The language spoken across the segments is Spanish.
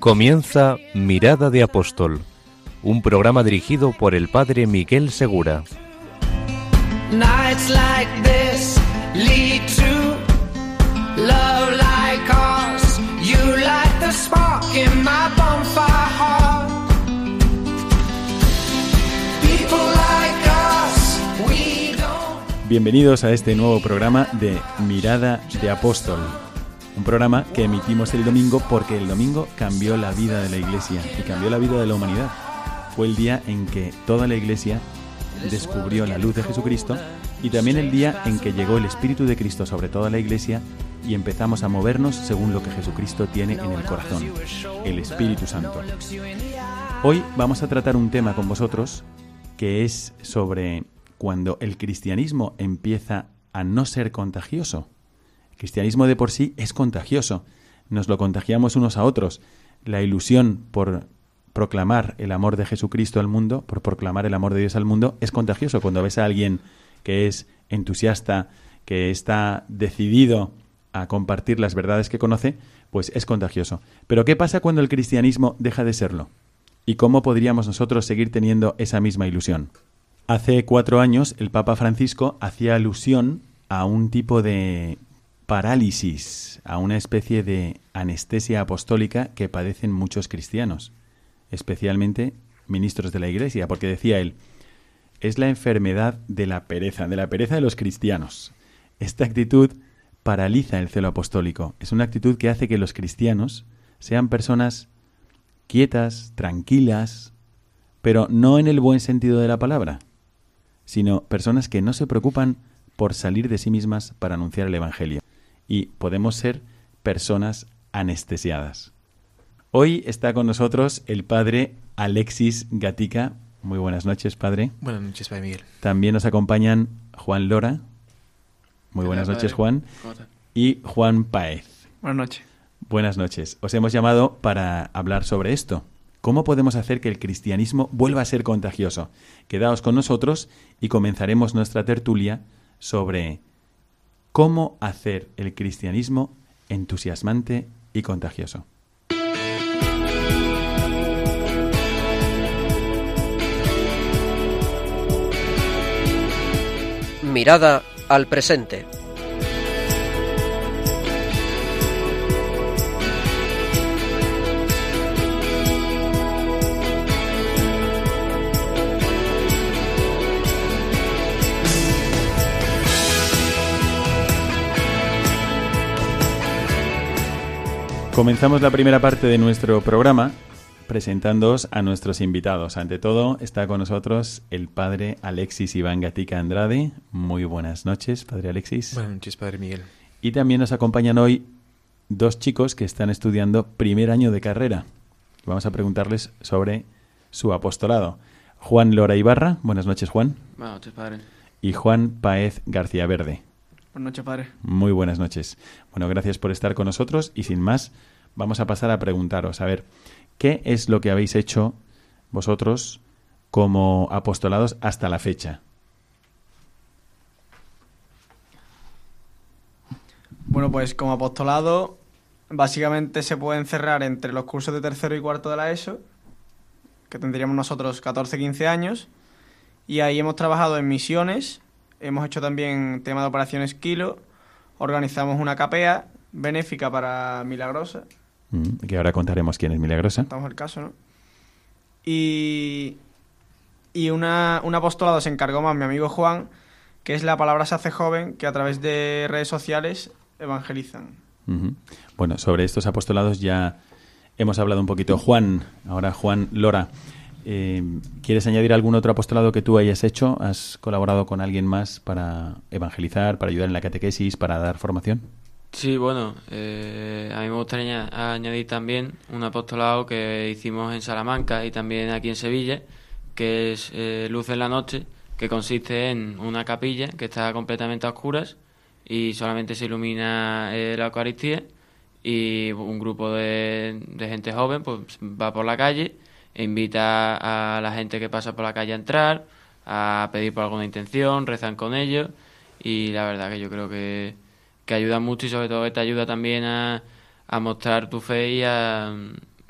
Comienza Mirada de Apóstol, un programa dirigido por el padre Miguel Segura. Bienvenidos a este nuevo programa de Mirada de Apóstol. Un programa que emitimos el domingo porque el domingo cambió la vida de la iglesia y cambió la vida de la humanidad. Fue el día en que toda la iglesia descubrió la luz de Jesucristo y también el día en que llegó el Espíritu de Cristo sobre toda la iglesia y empezamos a movernos según lo que Jesucristo tiene en el corazón, el Espíritu Santo. Hoy vamos a tratar un tema con vosotros que es sobre cuando el cristianismo empieza a no ser contagioso. Cristianismo de por sí es contagioso. Nos lo contagiamos unos a otros. La ilusión por proclamar el amor de Jesucristo al mundo, por proclamar el amor de Dios al mundo, es contagioso. Cuando ves a alguien que es entusiasta, que está decidido a compartir las verdades que conoce, pues es contagioso. Pero ¿qué pasa cuando el cristianismo deja de serlo? ¿Y cómo podríamos nosotros seguir teniendo esa misma ilusión? Hace cuatro años el Papa Francisco hacía alusión a un tipo de parálisis, a una especie de anestesia apostólica que padecen muchos cristianos, especialmente ministros de la Iglesia, porque decía él, es la enfermedad de la pereza, de la pereza de los cristianos. Esta actitud paraliza el celo apostólico, es una actitud que hace que los cristianos sean personas quietas, tranquilas, pero no en el buen sentido de la palabra, sino personas que no se preocupan por salir de sí mismas para anunciar el Evangelio. Y podemos ser personas anestesiadas. Hoy está con nosotros el padre Alexis Gatica. Muy buenas noches, padre. Buenas noches, Padre Miguel. También nos acompañan Juan Lora. Muy ¿Qué buenas noches, padre? Juan. Y Juan Paez. Buenas noches. Buenas noches. Os hemos llamado para hablar sobre esto. ¿Cómo podemos hacer que el cristianismo vuelva a ser contagioso? Quedaos con nosotros y comenzaremos nuestra tertulia sobre cómo hacer el cristianismo entusiasmante y contagioso. Mirada al presente. Comenzamos la primera parte de nuestro programa presentándoos a nuestros invitados. Ante todo está con nosotros el padre Alexis Iván Gatica Andrade. Muy buenas noches, padre Alexis. Buenas noches, Padre Miguel. Y también nos acompañan hoy dos chicos que están estudiando primer año de carrera. Vamos a preguntarles sobre su apostolado. Juan Lora Ibarra, buenas noches Juan, Buenas noches, padre. y Juan Paez García Verde. Buenas noches, padre. Muy buenas noches. Bueno, gracias por estar con nosotros y sin más, vamos a pasar a preguntaros, a ver, ¿qué es lo que habéis hecho vosotros como apostolados hasta la fecha? Bueno, pues como apostolado, básicamente se puede encerrar entre los cursos de tercero y cuarto de la ESO, que tendríamos nosotros 14-15 años, y ahí hemos trabajado en misiones, hemos hecho también tema de operaciones Kilo, organizamos una capea benéfica para Milagrosa, Mm, Que ahora contaremos quién es Milagrosa. estamos el caso, ¿no? Y, y una, un apostolado se encargó más mi amigo Juan, que es la palabra se hace joven, que a través de redes sociales evangelizan. Bueno, sobre estos apostolados ya hemos hablado un poquito. Juan, ahora Juan Lora, eh, ¿quieres añadir algún otro apostolado que tú hayas hecho? ¿Has colaborado con alguien más para evangelizar, para ayudar en la catequesis, para dar formación? Sí, bueno, eh, a mí me gustaría aña- añadir también un apostolado que hicimos en Salamanca y también aquí en Sevilla, que es eh, Luz en la Noche, que consiste en una capilla que está completamente a oscuras y solamente se ilumina eh, la Eucaristía y un grupo de, de gente joven pues va por la calle invita a la gente que pasa por la calle a entrar, a pedir por alguna intención, rezan con ellos y la verdad que yo creo que, que ayuda mucho y sobre todo que te ayuda también a, a mostrar tu fe y a,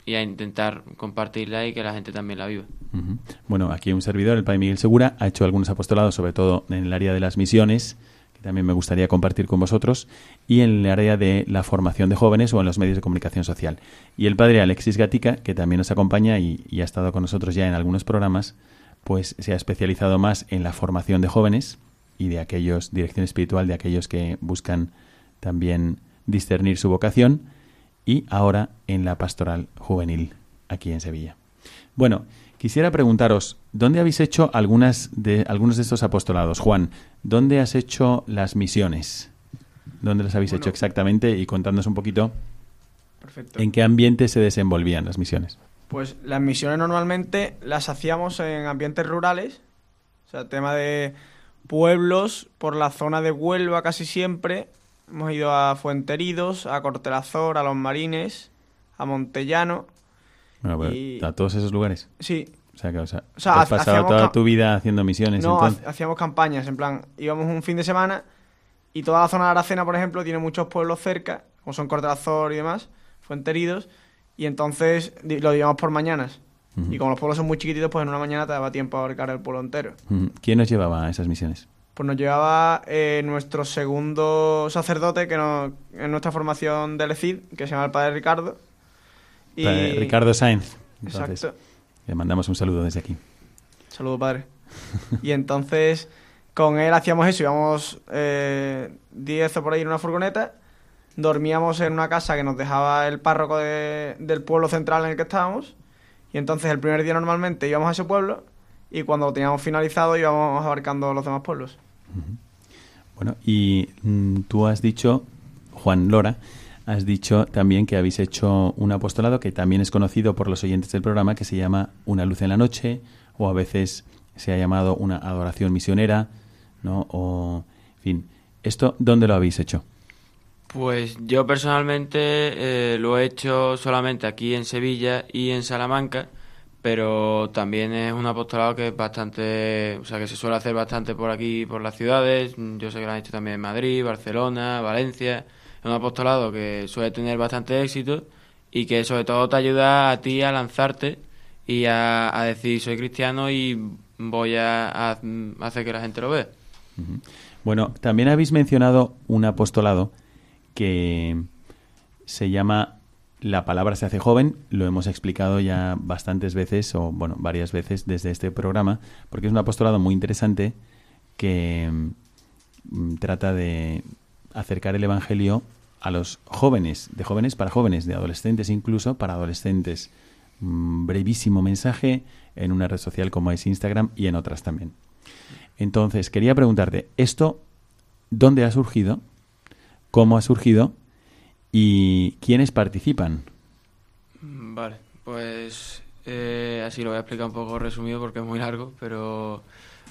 y a intentar compartirla y que la gente también la viva. Bueno, aquí un servidor, el Padre Miguel Segura, ha hecho algunos apostolados, sobre todo en el área de las misiones, también me gustaría compartir con vosotros, y en el área de la formación de jóvenes o en los medios de comunicación social. Y el Padre Alexis Gatica, que también nos acompaña y, y ha estado con nosotros ya en algunos programas, pues se ha especializado más en la formación de jóvenes y de aquellos, dirección espiritual de aquellos que buscan también discernir su vocación, y ahora en la pastoral juvenil aquí en Sevilla. Bueno, quisiera preguntaros, ¿dónde habéis hecho algunas de, algunos de estos apostolados? Juan, ¿dónde has hecho las misiones? ¿Dónde las habéis Bueno. hecho exactamente? Y contándonos un poquito Perfecto. en qué ambiente se desenvolvían las misiones. Pues las misiones normalmente las hacíamos en ambientes rurales, o sea, tema de pueblos por la zona de Huelva casi siempre. Hemos ido a Fuenteridos, a Cortelazor, a Los Marines, a Montellano. Bueno, pero Y- a todos esos lugares. Sí, O sea, que o sea, O sea, has ha- pasado toda tu vida haciendo misiones. no, entonces. ha- hacíamos campañas, en plan, íbamos un fin de semana y toda la zona de Aracena, por ejemplo, tiene muchos pueblos cerca, como son Cortelazor y demás, Fuenteridos, y entonces lo llevamos por mañanas. Y como los pueblos son muy chiquititos, pues en una mañana te daba tiempo a abarcar el pueblo entero. ¿Quién nos llevaba a esas misiones? Pues nos llevaba eh, nuestro segundo sacerdote que nos, en nuestra formación del ECID, que se llama el Padre Ricardo. Y... Ricardo Sáenz. Entonces, Exacto. le mandamos un saludo desde aquí. Saludo, padre. y entonces, con él hacíamos eso, íbamos eh, 10 o por ahí en una furgoneta, dormíamos en una casa que nos dejaba el párroco de- del pueblo central en el que estábamos, y entonces el primer día normalmente íbamos a ese pueblo, y cuando lo teníamos finalizado íbamos abarcando los demás pueblos. Bueno, y mm, tú has dicho, Juan Lora, has dicho también que habéis hecho un apostolado que también es conocido por los oyentes del programa, que se llama Una luz en la noche, o a veces se ha llamado una adoración misionera, ¿no? O, en fin, ¿esto dónde lo habéis hecho? Pues yo personalmente eh, lo he hecho solamente aquí en Sevilla y en Salamanca, pero también es un apostolado que es bastante, o sea, que se suele hacer bastante por aquí, por las ciudades. Yo sé que lo han hecho también en Madrid, Barcelona, Valencia. Es un apostolado que suele tener bastante éxito y que sobre todo te ayuda a ti a lanzarte y a, a decir soy cristiano y voy a, hacer que la gente lo vea. Bueno, también habéis mencionado un apostolado que se llama La palabra se hace joven. Lo hemos explicado ya bastantes veces, o bueno, varias veces desde este programa, porque es un apostolado muy interesante que mm, trata de acercar el Evangelio a los jóvenes, de jóvenes para jóvenes, de adolescentes incluso para adolescentes. Un brevísimo mensaje en una red social como es Instagram y en otras también. Entonces, quería preguntarte, ¿esto dónde ha surgido? ¿Cómo ha surgido? ¿Y quiénes participan? Mm, Vale, pues eh, así lo voy a explicar un poco resumido porque es muy largo, pero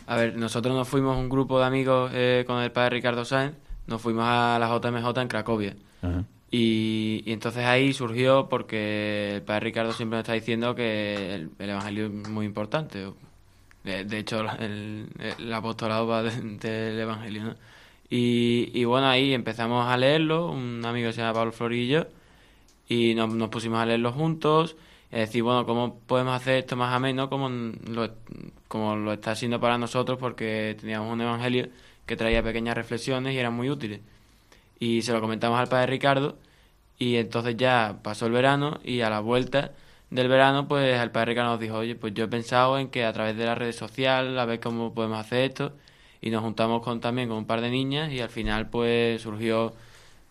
a ver, nosotros nos fuimos un grupo de amigos eh, con el padre Ricardo Sáenz, nos fuimos a la JMJ en Cracovia. Ajá. Y, y entonces ahí surgió porque el padre Ricardo siempre nos está diciendo que el, el Evangelio es muy importante. De, de hecho, el, el apostolado va de- del Evangelio, ¿no? Y, y bueno, ahí empezamos a leerlo, un amigo que se llama Pablo Florillo, y nos, nos pusimos a leerlo juntos, a decir, bueno, ¿cómo podemos hacer esto más ameno como lo, como lo está haciendo para nosotros? Porque teníamos un Evangelio que traía pequeñas reflexiones y eran muy útiles. Y se lo comentamos al padre Ricardo y entonces ya pasó el verano y a la vuelta del verano pues el padre Ricardo nos dijo oye pues yo he pensado en que a través de las redes sociales a ver cómo podemos hacer esto y nos juntamos con también con un par de niñas y al final pues surgió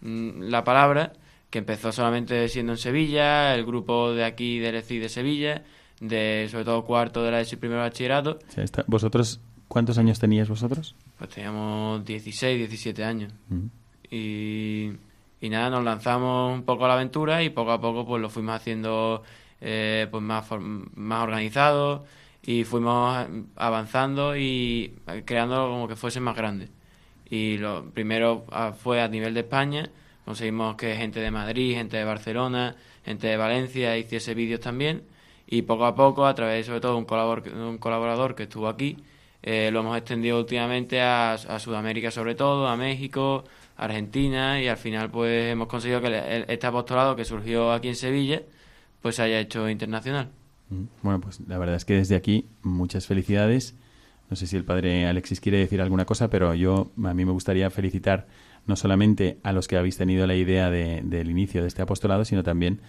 mm, la palabra que empezó solamente siendo en Sevilla el grupo de aquí del ECI de Sevilla de sobre todo cuarto de la ESI primero de bachillerato. ¿Vosotros cuántos años teníais vosotros? Pues teníamos 16 17 años. Y, Y nada, nos lanzamos un poco a la aventura y poco a poco pues lo fuimos haciendo eh, pues más, más organizado y fuimos avanzando y creando como que fuese más grande. Y lo primero ah, fue a nivel de España, conseguimos que gente de Madrid, gente de Barcelona, gente de Valencia hiciese vídeos también. Y poco a poco, a través sobre todo de un colaborador, un colaborador que estuvo aquí, eh, lo hemos extendido últimamente a, Sudamérica sobre todo, a México, Argentina y al final pues hemos conseguido que este apostolado que surgió aquí en Sevilla pues se haya hecho internacional. Mm, bueno, pues la verdad es que desde aquí muchas felicidades. No sé si el padre Alexis quiere decir alguna cosa, pero yo a mí me gustaría felicitar no solamente a los que habéis tenido la idea de, del inicio de este apostolado, sino también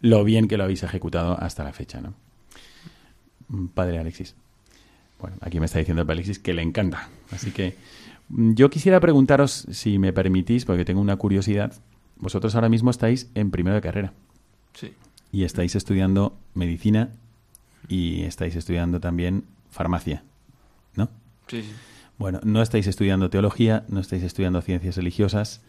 lo bien que lo habéis ejecutado hasta la fecha, ¿no? Mm, padre Alexis. Bueno, aquí me está diciendo el padre Alexis que le encanta. Así que mm, yo quisiera preguntaros, si me permitís, porque tengo una curiosidad. Vosotros ahora mismo estáis en primero de carrera. Sí. Y estáis estudiando medicina y estáis estudiando también farmacia, ¿no? Sí, sí. Bueno, no estáis estudiando teología, no estáis estudiando ciencias religiosas,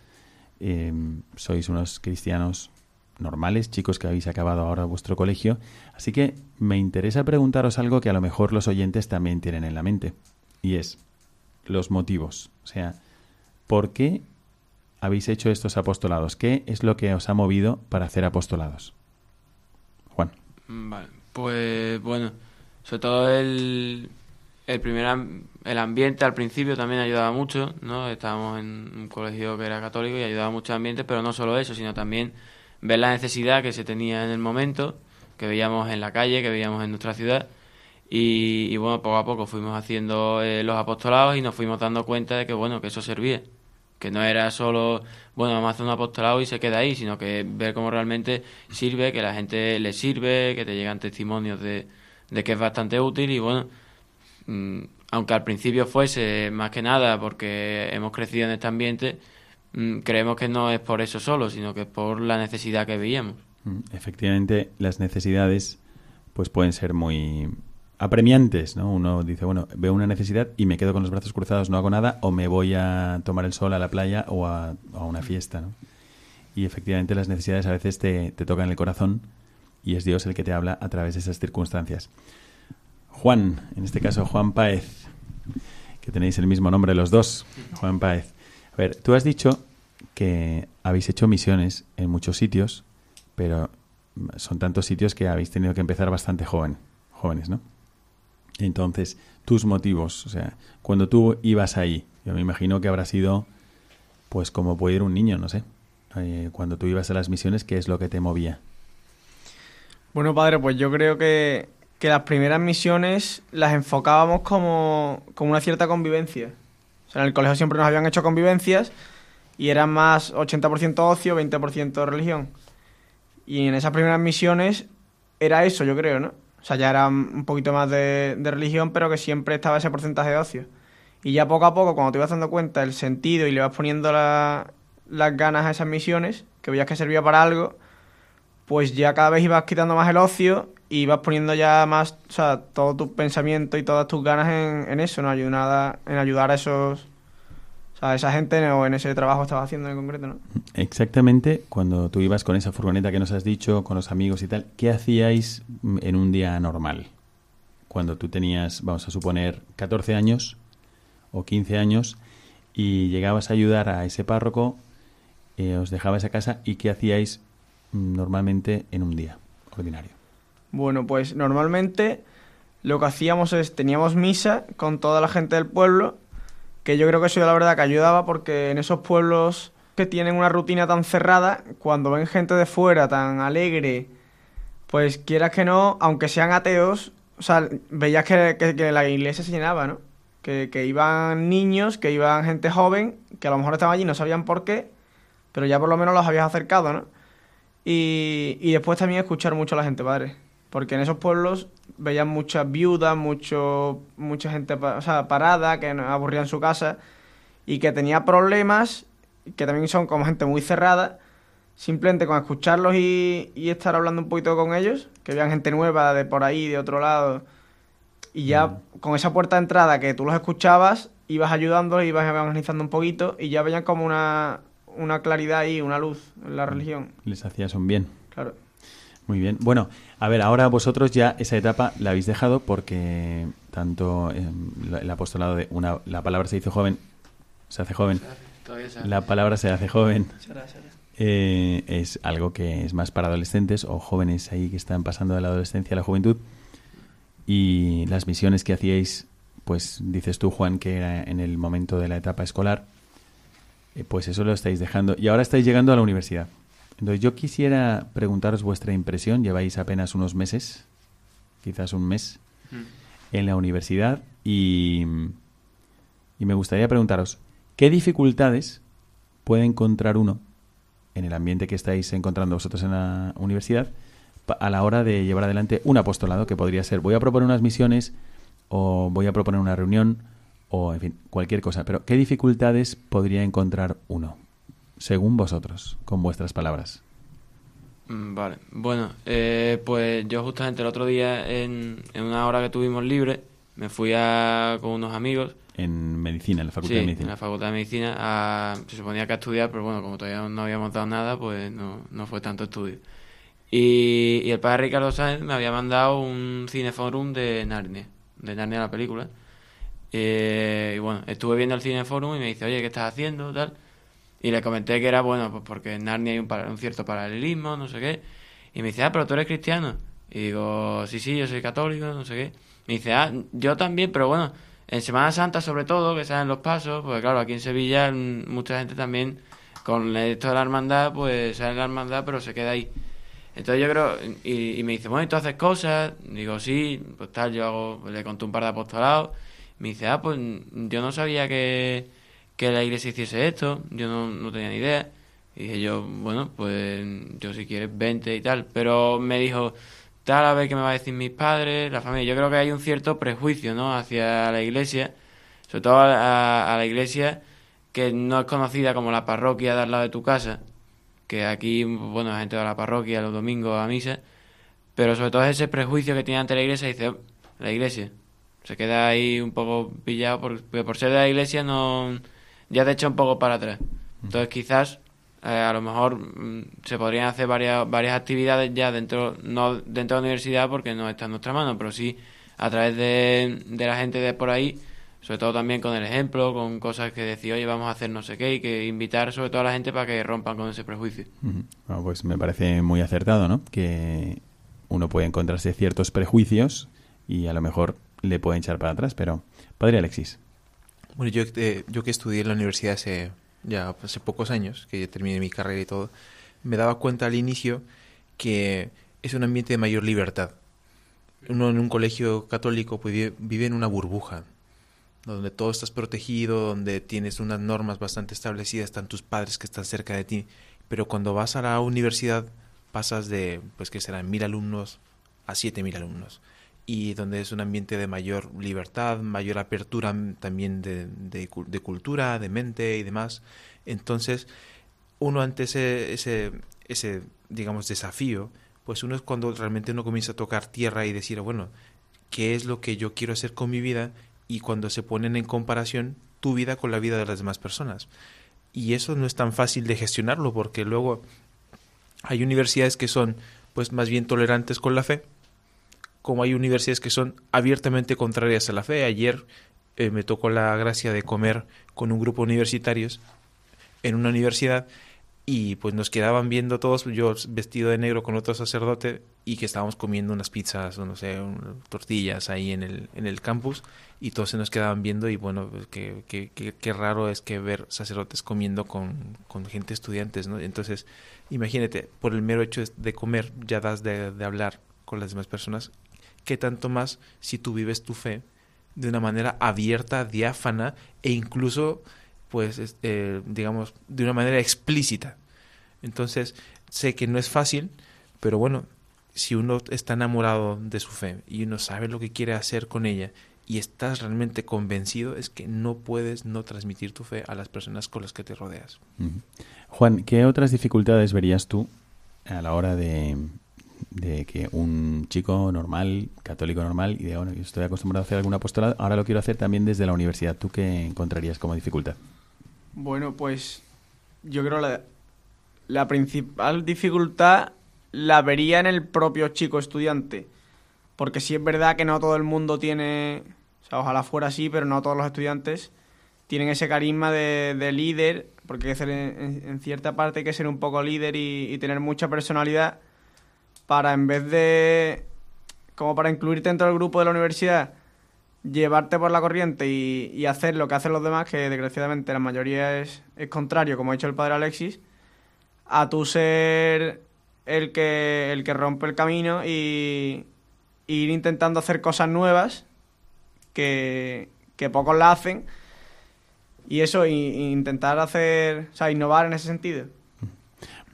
eh, sois unos cristianos normales, chicos que habéis acabado ahora vuestro colegio, así que me interesa preguntaros algo que a lo mejor los oyentes también tienen en la mente, y es los motivos, o sea, ¿por qué habéis hecho estos apostolados? ¿Qué es lo que os ha movido para hacer apostolados? Juan. Vale, pues bueno, sobre todo el, el primer el ambiente al principio también ayudaba mucho, ¿no? Estábamos en un colegio que era católico y ayudaba mucho el ambiente, pero no solo eso, sino también ver la necesidad que se tenía en el momento, que veíamos en la calle, que veíamos en nuestra ciudad. Y, bueno, poco a poco fuimos haciendo eh, los apostolados y nos fuimos dando cuenta de que bueno, que eso servía. Que no era solo, bueno, vamos a hacer un apostolado y se queda ahí, sino que ver cómo realmente sirve, que la gente le sirve, que te llegan testimonios de, de que es bastante útil y bueno, mmm, aunque al principio fuese más que nada porque hemos crecido en este ambiente, creemos que no es por eso solo, sino que es por la necesidad que veíamos. Mm, Efectivamente, las necesidades pues pueden ser muy apremiantes, ¿no? Uno dice, bueno, veo una necesidad y me quedo con los brazos cruzados, no hago nada, o me voy a tomar el sol a la playa o a, una fiesta. Y efectivamente las necesidades a veces te, te tocan el corazón y es Dios el que te habla a través de esas circunstancias. Juan, en este caso Juan Páez, que tenéis el mismo nombre los dos, Juan Páez. A ver, tú has dicho que habéis hecho misiones en muchos sitios, pero son tantos sitios que habéis tenido que empezar bastante joven, jóvenes, ¿no? Entonces, tus motivos, o sea, cuando tú ibas ahí, yo me imagino que habrá sido, pues como puede ir un niño, no sé, eh, cuando tú ibas a las misiones, ¿qué es lo que te movía? Bueno, padre, pues yo creo que, que las primeras misiones las enfocábamos como, como una cierta convivencia. O sea, en el colegio siempre nos habían hecho convivencias y eran más 80% ocio, 20% religión. Y en esas primeras misiones era eso, yo creo, ¿no? O sea, ya era un poquito más de, religión, pero que siempre estaba ese porcentaje de ocio. Y ya poco a poco, cuando te ibas dando cuenta del sentido y le vas poniendo la, las ganas a esas misiones, que veías que servía para algo, pues ya cada vez ibas quitando más el ocio y vas poniendo ya más, o sea, todo tu pensamiento y todas tus ganas en, eso, ¿no? Ayudar, en ayudar a esos, a esa gente o en ese trabajo que estabas haciendo en concreto, ¿no? Exactamente, cuando tú ibas con esa furgoneta que nos has dicho, con los amigos y tal, ¿qué hacíais en un día normal? Cuando tú tenías, vamos a suponer, 14 años o 15 años y llegabas a ayudar a ese párroco, eh, os dejabas a casa y ¿qué hacíais normalmente en un día ordinario? Bueno, pues normalmente lo que hacíamos es, teníamos misa con toda la gente del pueblo, que yo creo que eso la verdad que ayudaba porque en esos pueblos que tienen una rutina tan cerrada, cuando ven gente de fuera tan alegre, pues quieras que no, aunque sean ateos, o sea, veías que, que, que la iglesia se llenaba, ¿no? Que, que, iban niños, que iban gente joven, que a lo mejor estaban allí, no sabían por qué, pero ya por lo menos los habías acercado, ¿no? Y, y después también escuchar mucho a la gente, padre. Porque en esos pueblos veían muchas viudas, mucho, mucha gente o sea, parada, que aburría en su casa y que tenía problemas, que también son como gente muy cerrada. Simplemente con escucharlos y, y estar hablando un poquito con ellos, que vean gente nueva de por ahí, de otro lado, y ya mm. con esa puerta de entrada que tú los escuchabas, ibas ayudándolos, ibas evangelizando un poquito y ya veían como una, una claridad y una luz en la religión. Les hacías un bien. Claro. Muy bien. Bueno, a ver, ahora vosotros ya esa etapa la habéis dejado porque tanto em, el apostolado de una, la palabra se hizo joven, se hace joven, la palabra se hace joven, eh, es algo que es más para adolescentes o jóvenes ahí que están pasando de la adolescencia a la juventud. Y las misiones que hacíais, pues dices tú, Juan, que era en el momento de la etapa escolar, eh, pues eso lo estáis dejando. Y ahora estáis llegando a la universidad. Entonces yo quisiera preguntaros vuestra impresión. Lleváis apenas unos meses, quizás un mes, en la universidad y, y me gustaría preguntaros, ¿qué dificultades puede encontrar uno en el ambiente que estáis encontrando vosotros en la universidad a la hora de llevar adelante un apostolado que podría ser voy a proponer unas misiones o voy a proponer una reunión o en fin, cualquier cosa. Pero ¿qué dificultades podría encontrar uno? Según vosotros, con vuestras palabras. Mm, Vale, bueno, eh, pues yo justamente el otro día en, en una hora que tuvimos libre me fui a, con unos amigos, En medicina, en la Facultad sí, de en Medicina. la Facultad de Medicina, a- se suponía que a estudiar, pero bueno, como todavía no habíamos dado nada, pues no, no fue tanto estudio. Y, y el padre Ricardo Sáenz me había mandado un cineforum de Narnia, de Narnia la película. Eh, y bueno, estuve viendo el cineforum y me dice, oye, ¿qué estás haciendo? Tal. Y le comenté que era, bueno, pues porque en Narnia hay un, un cierto paralelismo, no sé qué. Y me dice, ah, pero tú eres cristiano. Y digo, sí, sí, yo soy católico, no sé qué. Me dice, ah, yo también, pero bueno, en Semana Santa sobre todo, que salen los pasos, porque claro, aquí en Sevilla mm, mucha gente también, con esto de la hermandad, pues sale la hermandad, pero se queda ahí. Entonces yo creo, y, y me dice, bueno, ¿y tú haces cosas? Digo, sí, pues tal, yo hago, le conté un par de apostolados. Me dice, ah, pues yo no sabía que, que la iglesia hiciese esto, yo no, no tenía ni idea. Y dije yo, bueno, pues yo si quieres vente y tal. Pero me dijo, tal, a ver qué me va a decir mis padres, la familia. Yo creo que hay un cierto prejuicio, ¿no? Hacia la iglesia, sobre todo a, a la iglesia que no es conocida como la parroquia de al lado de tu casa, que aquí, bueno, la gente va a la parroquia los domingos a misa, pero sobre todo es ese prejuicio que tiene ante la iglesia, dice, "Oh, la iglesia. Se queda ahí un poco pillado, por, porque por ser de la iglesia no ya te echa un poco para atrás. Entonces quizás eh, a lo mejor mm, se podrían hacer varias, varias actividades ya dentro, no dentro de la universidad porque no está en nuestra mano, pero sí a través de, de la gente de por ahí, sobre todo también con el ejemplo, con cosas que decir, oye, vamos a hacer no sé qué, y que invitar sobre todo a la gente para que rompan con ese prejuicio. Bueno, pues me parece muy acertado, ¿no? Que uno puede encontrarse ciertos prejuicios y a lo mejor le pueden echar para atrás, pero... Padre Alexis. Bueno, yo, eh, yo que estudié en la universidad hace ya hace pocos años, que ya terminé mi carrera y todo, me daba cuenta al inicio que es un ambiente de mayor libertad. Uno en un colegio católico pues, vive, vive en una burbuja, donde todo estás protegido, donde tienes unas normas bastante establecidas, están tus padres que están cerca de ti. Pero cuando vas a la universidad pasas de, pues que serán mil alumnos a siete mil alumnos y donde es un ambiente de mayor libertad, mayor apertura también de, de, de cultura, de mente y demás. Entonces, uno ante ese, ese, ese, digamos, desafío, pues uno es cuando realmente uno comienza a tocar tierra y decir, bueno, ¿qué es lo que yo quiero hacer con mi vida? Y cuando se ponen en comparación tu vida con la vida de las demás personas. Y eso no es tan fácil de gestionarlo porque luego hay universidades que son pues más bien tolerantes con la fe, como hay universidades que son abiertamente contrarias a la fe. Ayer eh, me tocó la gracia de comer con un grupo de universitarios en una universidad y pues nos quedaban viendo todos, yo vestido de negro con otro sacerdote y que estábamos comiendo unas pizzas o no sé, tortillas ahí en el, en el campus y todos se nos quedaban viendo y bueno, pues, qué, qué, qué, qué raro es que ver sacerdotes comiendo con, con gente estudiantes, ¿no? Entonces, imagínate, por el mero hecho de comer ya das de, de hablar con las demás personas, ¿qué tanto más si tú vives tu fe de una manera abierta, diáfana e incluso pues es- eh, digamos de una manera explícita entonces sé que no es fácil pero bueno si uno está enamorado de su fe y uno sabe lo que quiere hacer con ella y estás realmente convencido es que no puedes no transmitir tu fe a las personas con las que te rodeas. Juan, ¿qué otras dificultades verías tú a la hora de, de que un chico normal, católico normal, y de, bueno, yo estoy acostumbrado a hacer alguna apostolado, ahora lo quiero hacer también desde la universidad? ¿Tú qué encontrarías como dificultad? Bueno, pues yo creo la, la principal dificultad la vería en el propio chico estudiante. Porque sí es verdad que no todo el mundo tiene, o sea, ojalá fuera así, pero no todos los estudiantes tienen ese carisma de, de líder, porque hay que ser en, cierta parte hay que ser un poco líder y tener mucha personalidad para en vez de, como para incluirte dentro del grupo de la universidad, llevarte por la corriente y, y hacer lo que hacen los demás, que desgraciadamente la mayoría es, es contrario, como ha dicho el padre Alexis, a tú ser el que, el que rompe el camino y, ir intentando hacer cosas nuevas que, que pocos la hacen y eso, intentar hacer, o sea, innovar en ese sentido.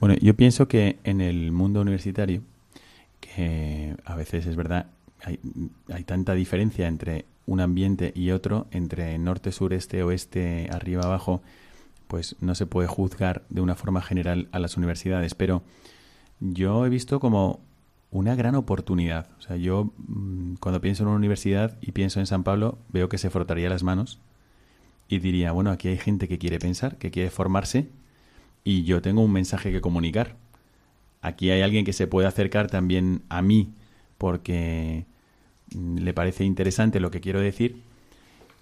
Bueno, yo pienso que en el mundo universitario, que a veces es verdad, hay, hay tanta diferencia entre un ambiente y otro, entre norte, sur, este, oeste, arriba, abajo, pues no se puede juzgar de una forma general a las universidades, pero yo he visto como una gran oportunidad. O sea, yo mm, cuando pienso en una universidad y pienso en San Pablo, veo que se frotaría las manos y diría, bueno, aquí hay gente que quiere pensar, que quiere formarse y yo tengo un mensaje que comunicar. Aquí hay alguien que se puede acercar también a mí porque mm, le parece interesante lo que quiero decir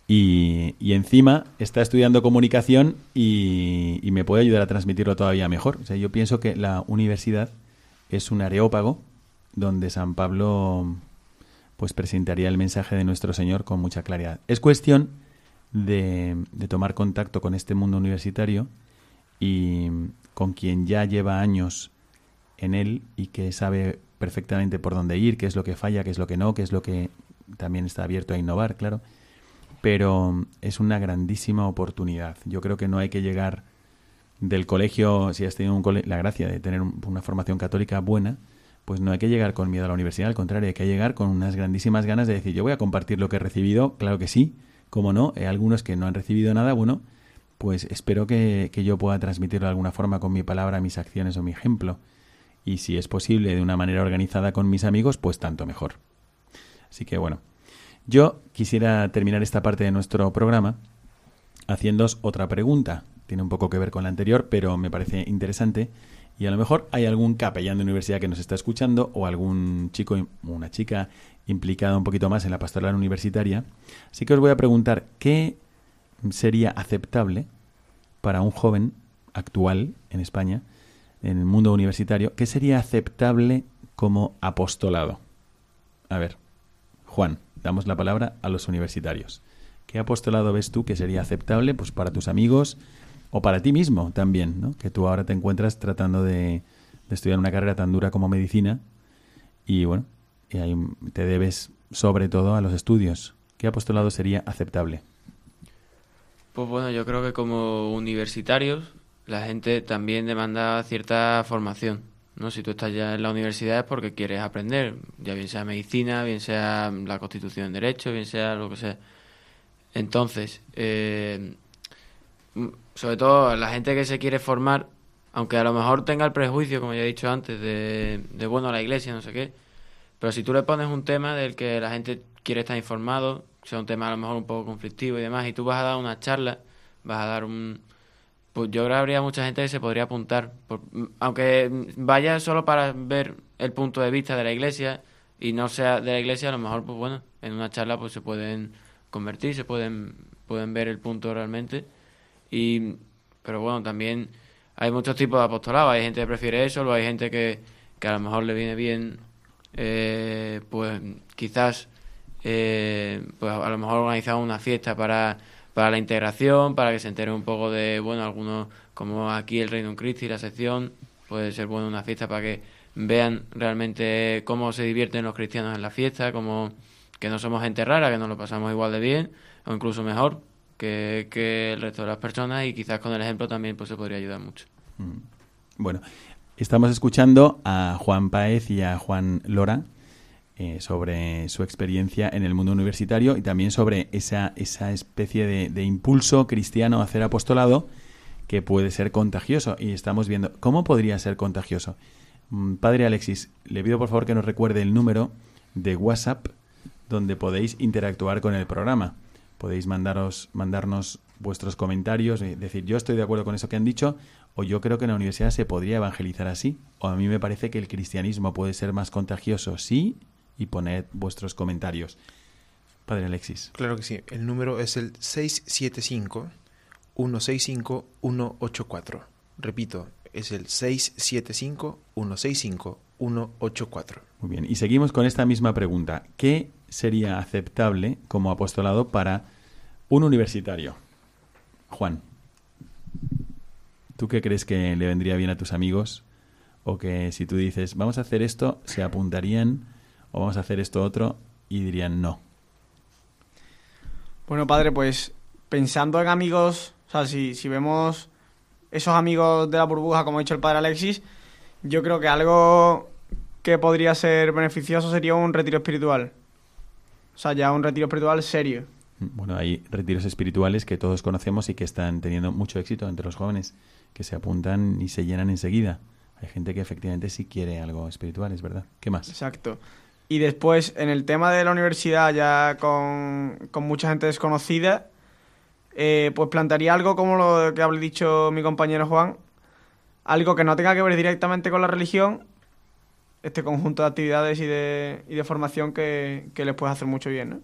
y, y encima está estudiando comunicación y, me puede ayudar a transmitirlo todavía mejor. O sea, yo pienso que la universidad es un areópago donde San Pablo pues presentaría el mensaje de nuestro Señor con mucha claridad. Es cuestión de, de tomar contacto con este mundo universitario y con quien ya lleva años en él y que sabe perfectamente por dónde ir, qué es lo que falla, qué es lo que no, qué es lo que también está abierto a innovar, claro. Pero es una grandísima oportunidad. Yo creo que no hay que llegar del colegio, si has tenido un la gracia de tener un- una formación católica buena, pues no hay que llegar con miedo a la universidad, al contrario, hay que llegar con unas grandísimas ganas de decir, yo voy a compartir lo que he recibido, claro que sí, como no, hay algunos que no han recibido nada, bueno, pues espero que yo pueda transmitirlo de alguna forma con mi palabra, mis acciones o mi ejemplo. Y si es posible de una manera organizada con mis amigos, pues tanto mejor. Así que bueno, yo quisiera terminar esta parte de nuestro programa haciéndoos otra pregunta. Tiene un poco que ver con la anterior, pero me parece interesante. Y a lo mejor hay algún capellán de universidad que nos está escuchando o algún chico o una chica implicada un poquito más en la pastoral universitaria. Así que os voy a preguntar qué sería aceptable para un joven actual en España, en el mundo universitario, qué sería aceptable como apostolado. A ver, Juan, damos la palabra a los universitarios. ¿Qué apostolado ves tú que sería aceptable pues, para tus amigos o para ti mismo también? ¿no? Que tú ahora te encuentras tratando de, de estudiar una carrera tan dura como medicina y bueno, y ahí te debes sobre todo a los estudios. ¿Qué apostolado sería aceptable? Pues bueno, yo creo que como universitarios la gente también demanda cierta formación. ¿no? Si tú estás ya en la universidad es porque quieres aprender, ya bien sea medicina, bien sea la constitución en derecho, bien sea lo que sea. Entonces, eh, sobre todo la gente que se quiere formar, aunque a lo mejor tenga el prejuicio, como ya he dicho antes, de, de bueno, la iglesia, no sé qué, pero si tú le pones un tema del que la gente quiere estar informado, sea un tema a lo mejor un poco conflictivo y demás, y tú vas a dar una charla, vas a dar un... Pues yo creo que habría mucha gente que se podría apuntar, por- aunque vaya solo para ver el punto de vista de la iglesia y no sea de la iglesia, a lo mejor, pues bueno, en una charla pues se pueden convertir, se pueden, pueden ver el punto realmente. Y, pero bueno, también hay muchos tipos de apostolado, hay gente que prefiere eso, hay gente que, que a lo mejor le viene bien, eh, pues quizás eh, pues a lo mejor organizar una fiesta para, para la integración, para que se entere un poco de, bueno, algunos, como aquí el Reino Christi, la sección, puede ser bueno una fiesta para que vean realmente cómo se divierten los cristianos en la fiesta, como que no somos gente rara, que nos lo pasamos igual de bien, o incluso mejor que, que el resto de las personas, y quizás con el ejemplo también pues se podría ayudar mucho. Mm. Bueno, estamos escuchando a Juan Paez y a Juan Lora eh, sobre su experiencia en el mundo universitario y también sobre esa, esa especie de, de impulso cristiano a hacer apostolado que puede ser contagioso. Y estamos viendo cómo podría ser contagioso. Mm, Padre Alexis, le pido por favor que nos recuerde el número de WhatsApp donde podéis interactuar con el programa. Podéis mandaros, mandarnos vuestros comentarios, y decir yo estoy de acuerdo con eso que han dicho, o yo creo que en la universidad se podría evangelizar así, o a mí me parece que el cristianismo puede ser más contagioso, sí, y poned vuestros comentarios. Padre Alexis. Claro que sí. El número es el 675-165-184. Repito, es el 675-165-184. Muy bien. Y seguimos con esta misma pregunta. ¿Qué sería aceptable como apostolado para un universitario? Juan. ¿Tú qué crees que le vendría bien a tus amigos? O que si tú dices, vamos a hacer esto, se apuntarían, o vamos a hacer esto otro, y dirían no. Bueno, padre, pues pensando en amigos, o sea, si, si vemos esos amigos de la burbuja, como ha dicho el padre Alexis, yo creo que algo que podría ser beneficioso sería un retiro espiritual. O sea, ya un retiro espiritual serio. Bueno, hay retiros espirituales que todos conocemos y que están teniendo mucho éxito entre los jóvenes que se apuntan y se llenan enseguida. Hay gente que efectivamente sí quiere algo espiritual, es verdad. ¿Qué más? Exacto. Y después, en el tema de la universidad, ya con, con mucha gente desconocida, eh, pues plantearía algo como lo que ha dicho mi compañero Juan, algo que no tenga que ver directamente con la religión, este conjunto de actividades y de, y de formación que, que les puede hacer mucho bien, ¿no?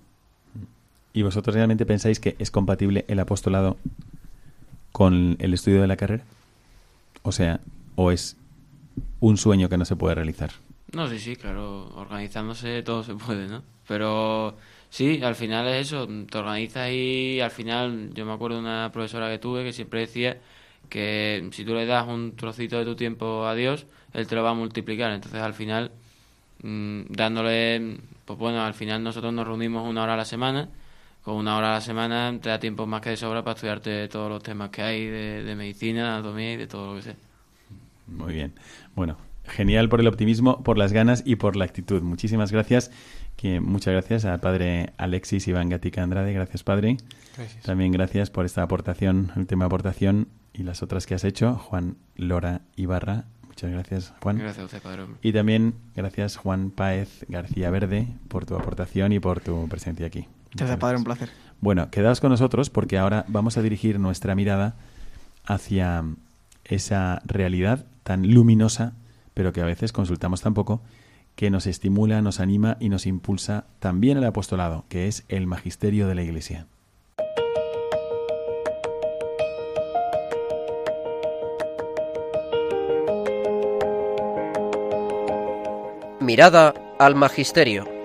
¿Y vosotros realmente pensáis que es compatible el apostolado con el estudio de la carrera? O sea, ¿o es un sueño que no se puede realizar? No, sí, sí, claro. Organizándose todo se puede, ¿no? Pero sí, al final es eso. Te organizas y al final, yo me acuerdo de una profesora que tuve que siempre decía que si tú le das un trocito de tu tiempo a Dios, Él te lo va a multiplicar. Entonces, al final, mmm, dándole, pues bueno, al final nosotros nos reunimos una hora a la semana. Con una hora a la semana te da tiempo más que de sobra para estudiarte todos los temas que hay de, de medicina, anatomía y de todo lo que sea. Muy bien. Bueno, genial por el optimismo, por las ganas y por la actitud. Muchísimas gracias. Que, muchas gracias al padre Alexis Iván Gatica Andrade. Gracias, padre. Gracias. También gracias por esta aportación, última aportación y las otras que has hecho. Juan Lora Ibarra. Muchas gracias, Juan. Gracias a usted, padre. Y también gracias, Juan Páez García Verde, por tu aportación y por tu presencia aquí. Gracias, padre, un placer. Bueno, quedaos con nosotros porque ahora vamos a dirigir nuestra mirada hacia esa realidad tan luminosa, pero que a veces consultamos tan poco, que nos estimula, nos anima y nos impulsa también el apostolado, que es el magisterio de la Iglesia. Mirada al magisterio.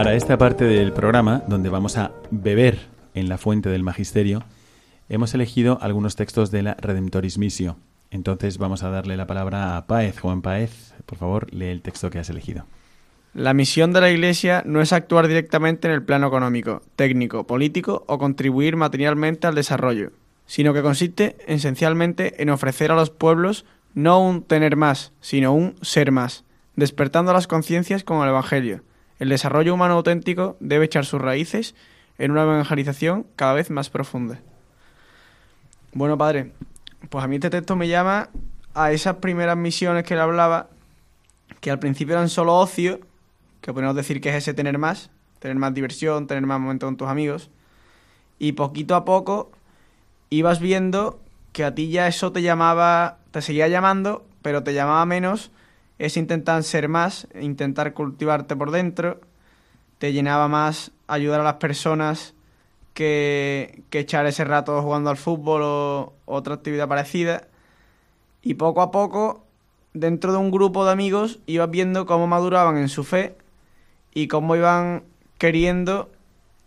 Para esta parte del programa, donde vamos a beber en la fuente del magisterio, hemos elegido algunos textos de la Redemptoris Missio. Entonces vamos a darle la palabra a Páez. Juan Páez, por favor, lee el texto que has elegido. La misión de la Iglesia no es actuar directamente en el plano económico, técnico, político o contribuir materialmente al desarrollo, sino que consiste esencialmente en ofrecer a los pueblos no un tener más, sino un ser más, despertando las conciencias con el Evangelio. El desarrollo humano auténtico debe echar sus raíces en una evangelización cada vez más profunda. Bueno, padre, pues a mí este texto me llama a esas primeras misiones que le hablaba, que al principio eran solo ocio, que podemos decir que es ese tener más, tener más diversión, tener más momentos con tus amigos, y poquito a poco ibas viendo que a ti ya eso te llamaba, te seguía llamando, pero te llamaba menos, es intentar ser más, intentar cultivarte por dentro, te llenaba más ayudar a las personas que, que echar ese rato jugando al fútbol o otra actividad parecida, y poco a poco dentro de un grupo de amigos ibas viendo cómo maduraban en su fe y cómo iban queriendo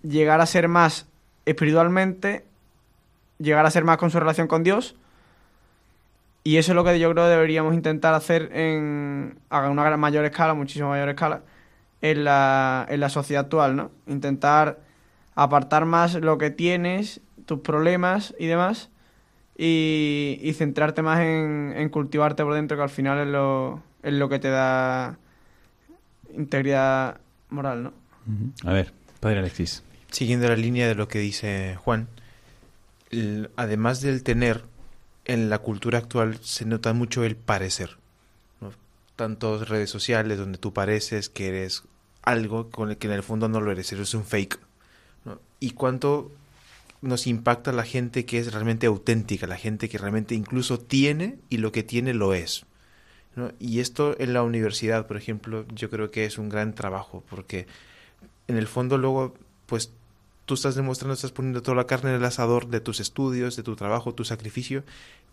llegar a ser más espiritualmente, llegar a ser más con su relación con Dios. Y eso es lo que yo creo que deberíamos intentar hacer en, a una gran mayor escala, muchísimo mayor escala, en la, en la sociedad actual, ¿no? Intentar apartar más lo que tienes, tus problemas y demás, y, y centrarte más en, en, cultivarte por dentro, que al final es lo, es lo que te da integridad moral, ¿no? A ver, padre Alexis. Siguiendo la línea de lo que dice Juan, el, además del tener, en la cultura actual se nota mucho el parecer. ¿no? Tantos redes sociales donde tú pareces que eres algo con el que en el fondo no lo eres, eres un fake. Y cuánto nos impacta la gente que es realmente auténtica, la gente que realmente incluso tiene y lo que tiene lo es. Y esto en la universidad, por ejemplo, yo creo que es un gran trabajo, porque en el fondo luego, pues tú estás demostrando, estás poniendo toda la carne en el asador de tus estudios, de tu trabajo, tu sacrificio,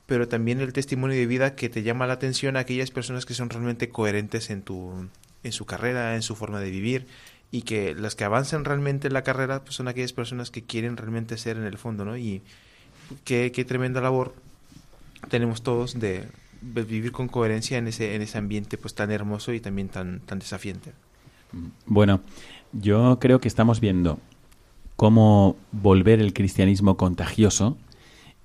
pero también el testimonio de vida que te llama la atención a aquellas personas que son realmente coherentes en tu en su carrera, en su forma de vivir y que las que avanzan realmente en la carrera pues son aquellas personas que quieren realmente ser en el fondo, ¿no? Y qué, qué tremenda labor tenemos todos de vivir con coherencia en ese en ese ambiente pues tan hermoso y también tan tan desafiante. Bueno, yo creo que estamos viendo cómo volver el cristianismo contagioso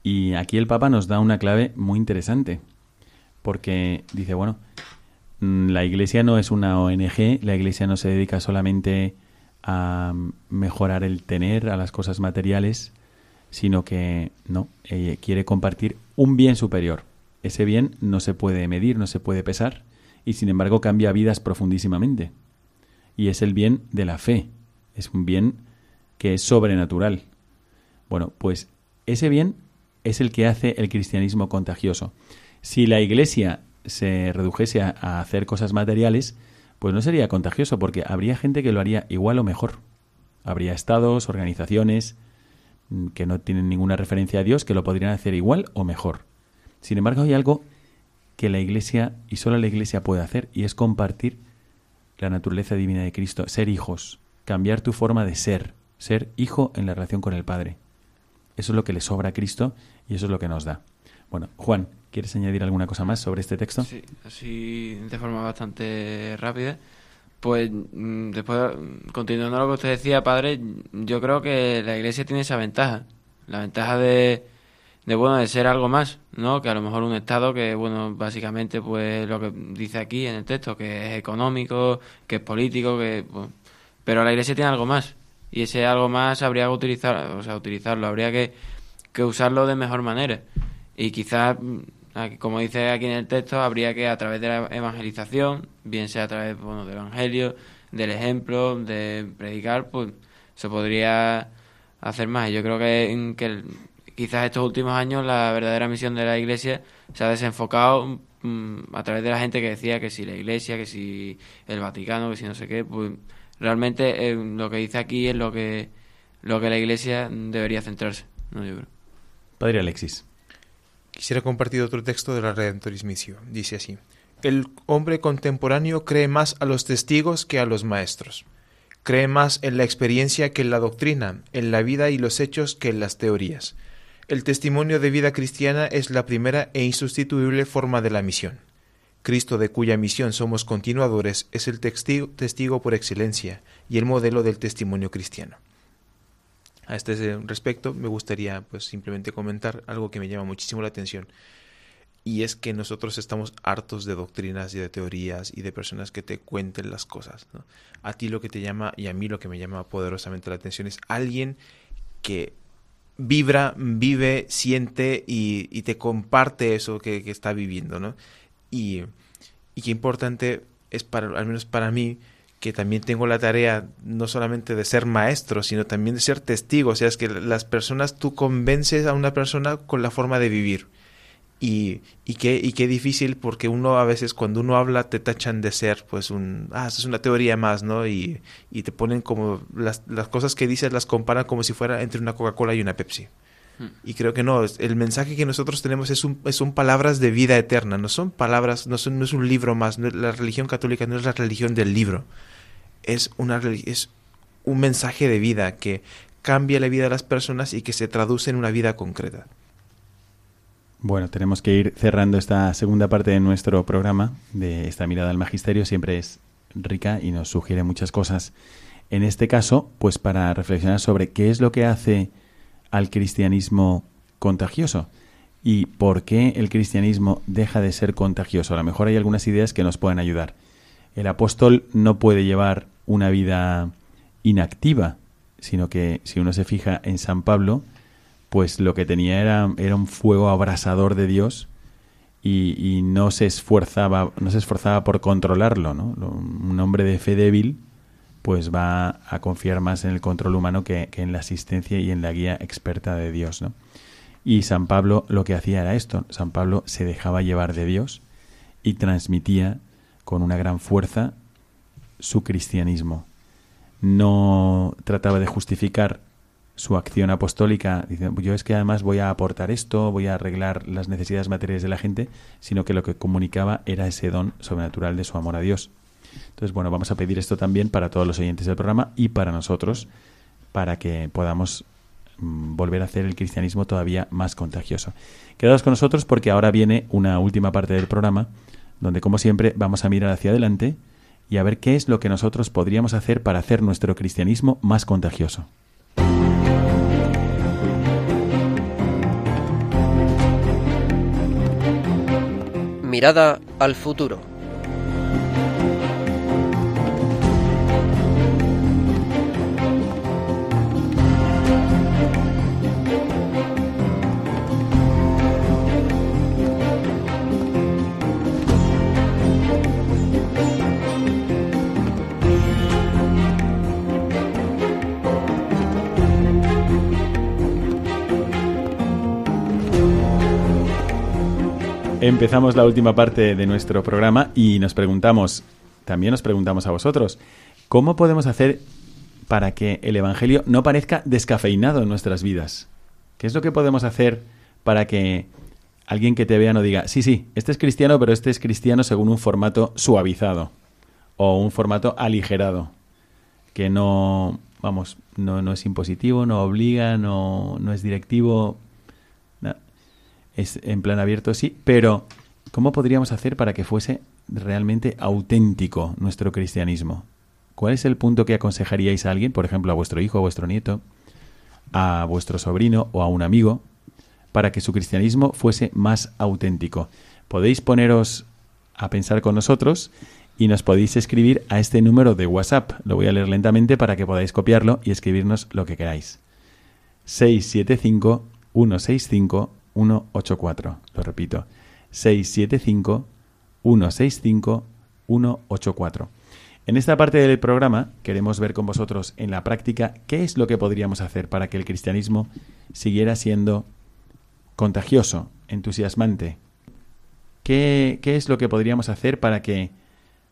y aquí el Papa nos da una clave muy interesante porque dice, bueno, mm, la Iglesia no es una ONG, la Iglesia no se dedica solamente a mejorar el tener, a las cosas materiales, sino que no, quiere compartir un bien superior. Ese bien no se puede medir, no se puede pesar, y sin embargo cambia vidas profundísimamente. Y es el bien de la fe, es un bien que es sobrenatural. Bueno, pues ese bien es el que hace el cristianismo contagioso. Si la Iglesia se redujese a, hacer cosas materiales, pues no sería contagioso, porque habría gente que lo haría igual o mejor. Habría estados, organizaciones mm, que no tienen ninguna referencia a Dios que lo podrían hacer igual o mejor. Sin embargo, hay algo que la Iglesia y solo la Iglesia puede hacer y es compartir la naturaleza divina de Cristo, ser hijos, cambiar tu forma de ser, ser hijo en la relación con el Padre. Eso es lo que le sobra a Cristo y eso es lo que nos da. Bueno, Juan, ¿quieres añadir alguna cosa más sobre este texto? Sí, así de forma bastante rápida. Pues mm, después, continuando lo que usted decía, padre, yo creo que la iglesia tiene esa ventaja. La ventaja de, de bueno, de ser algo más, ¿no? Que a lo mejor un Estado que, bueno, básicamente, pues lo que dice aquí en el texto, que es económico, que es político, que... Pues, pero la iglesia tiene algo más y ese algo más habría que utilizar, o sea, utilizarlo, habría que, que usarlo de mejor manera. Y quizás, como dice aquí en el texto, habría que a través de la evangelización, bien sea a través bueno, del evangelio, del ejemplo, de predicar, pues se podría hacer más. Y yo creo que, que quizás estos últimos años la verdadera misión de la iglesia se ha desenfocado a través de la gente que decía que si la iglesia, que si el Vaticano, que si no sé qué, pues realmente eh, lo que dice aquí es lo que lo que la Iglesia debería centrarse, ¿no? Yo creo. Padre Alexis. Quisiera compartir otro texto de la Redentoris Missio. Dice así: El hombre contemporáneo cree más a los testigos que a los maestros. Cree más en la experiencia que en la doctrina, en la vida y los hechos que en las teorías. El testimonio de vida cristiana es la primera e insustituible forma de la misión. Cristo, de cuya misión somos continuadores, es el testigo, por excelencia y el modelo del testimonio cristiano. A este respecto, me gustaría pues simplemente comentar algo que me llama muchísimo la atención y es que nosotros estamos hartos de doctrinas y de teorías y de personas que te cuenten las cosas. A ti lo que te llama y a mí lo que me llama poderosamente la atención es alguien que vibra, vive, siente y, y te comparte eso que, que está viviendo, ¿no? Y, y qué importante es para, al menos para mí, que también tengo la tarea no solamente de ser maestro, sino también de ser testigo. O sea, es que las personas, tú convences a una persona con la forma de vivir. Y, y, qué, y qué difícil porque uno a veces cuando uno habla te tachan de ser pues un, ah, eso es una teoría más, ¿no? Y, y te ponen como, las, las cosas que dices las comparan como si fuera entre una Coca-Cola y una Pepsi. Y creo que no, el mensaje que nosotros tenemos es un, son palabras de vida eterna, no son palabras, no, son, no es un libro más, la religión católica no es la religión del libro, es, una, es un mensaje de vida que cambia la vida de las personas y que se traduce en una vida concreta. Bueno, tenemos que ir cerrando esta segunda parte de nuestro programa, de esta mirada al magisterio, siempre es rica y nos sugiere muchas cosas. En este caso, pues para reflexionar sobre qué es lo que hace al cristianismo contagioso y por qué el cristianismo deja de ser contagioso. A lo mejor hay algunas ideas que nos pueden ayudar. El apóstol no puede llevar una vida inactiva, sino que si uno se fija en San Pablo, pues lo que tenía era, era un fuego abrasador de Dios y, no se esforzaba, no se esforzaba por controlarlo, ¿no? Un hombre de fe débil pues va a confiar más en el control humano que, que en la asistencia y en la guía experta de Dios, ¿no? Y San Pablo lo que hacía era esto. San Pablo se dejaba llevar de Dios y transmitía con una gran fuerza su cristianismo. No trataba de justificar su acción apostólica diciendo yo es que además voy a aportar esto, voy a arreglar las necesidades materiales de la gente, sino que lo que comunicaba era ese don sobrenatural de su amor a Dios. Entonces, bueno, vamos a pedir esto también para todos los oyentes del programa y para nosotros, para que podamos mm, volver a hacer el cristianismo todavía más contagioso. Quedaos con nosotros porque ahora viene una última parte del programa donde, como siempre, vamos a mirar hacia adelante y a ver qué es lo que nosotros podríamos hacer para hacer nuestro cristianismo más contagioso. Mirada al futuro. Empezamos la última parte de nuestro programa y nos preguntamos, también nos preguntamos a vosotros, ¿cómo podemos hacer para que el Evangelio no parezca descafeinado en nuestras vidas? ¿Qué es lo que podemos hacer para que alguien que te vea no diga, sí, sí, este es cristiano, pero este es cristiano según un formato suavizado o un formato aligerado, que no, vamos, no, no es impositivo, no obliga, no, no es directivo, en plan abierto, sí, pero ¿cómo podríamos hacer para que fuese realmente auténtico nuestro cristianismo? ¿Cuál es el punto que aconsejaríais a alguien, por ejemplo, a vuestro hijo, a vuestro nieto, a vuestro sobrino o a un amigo, para que su cristianismo fuese más auténtico? Podéis poneros a pensar con nosotros y nos podéis escribir a este número de WhatsApp. Lo voy a leer lentamente para que podáis copiarlo y escribirnos lo que queráis. 675 165 184. Lo repito. 675 165 184. En esta parte del programa queremos ver con vosotros en la práctica qué es lo que podríamos hacer para que el cristianismo siguiera siendo contagioso, entusiasmante. ¿Qué, qué es lo que podríamos hacer para que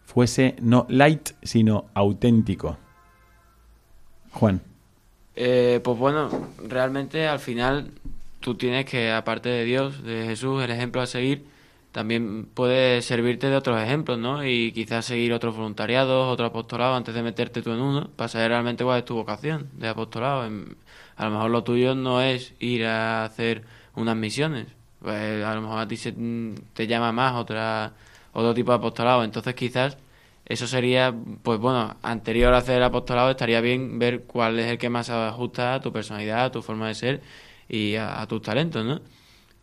fuese no light, sino auténtico? Juan. Eh, pues bueno, realmente al final tú tienes que, aparte de Dios, de Jesús, el ejemplo a seguir, también puedes servirte de otros ejemplos, ¿no? Y quizás seguir otros voluntariados, otro apostolado antes de meterte tú en uno, para saber realmente cuál es tu vocación de apostolado. A lo mejor lo tuyo no es ir a hacer unas misiones, pues a lo mejor a ti se, te llama más otra, otro tipo de apostolado, entonces quizás eso sería, pues bueno, anterior a hacer el apostolado estaría bien ver cuál es el que más ajusta a tu personalidad, a tu forma de ser y a, tus talentos, ¿no?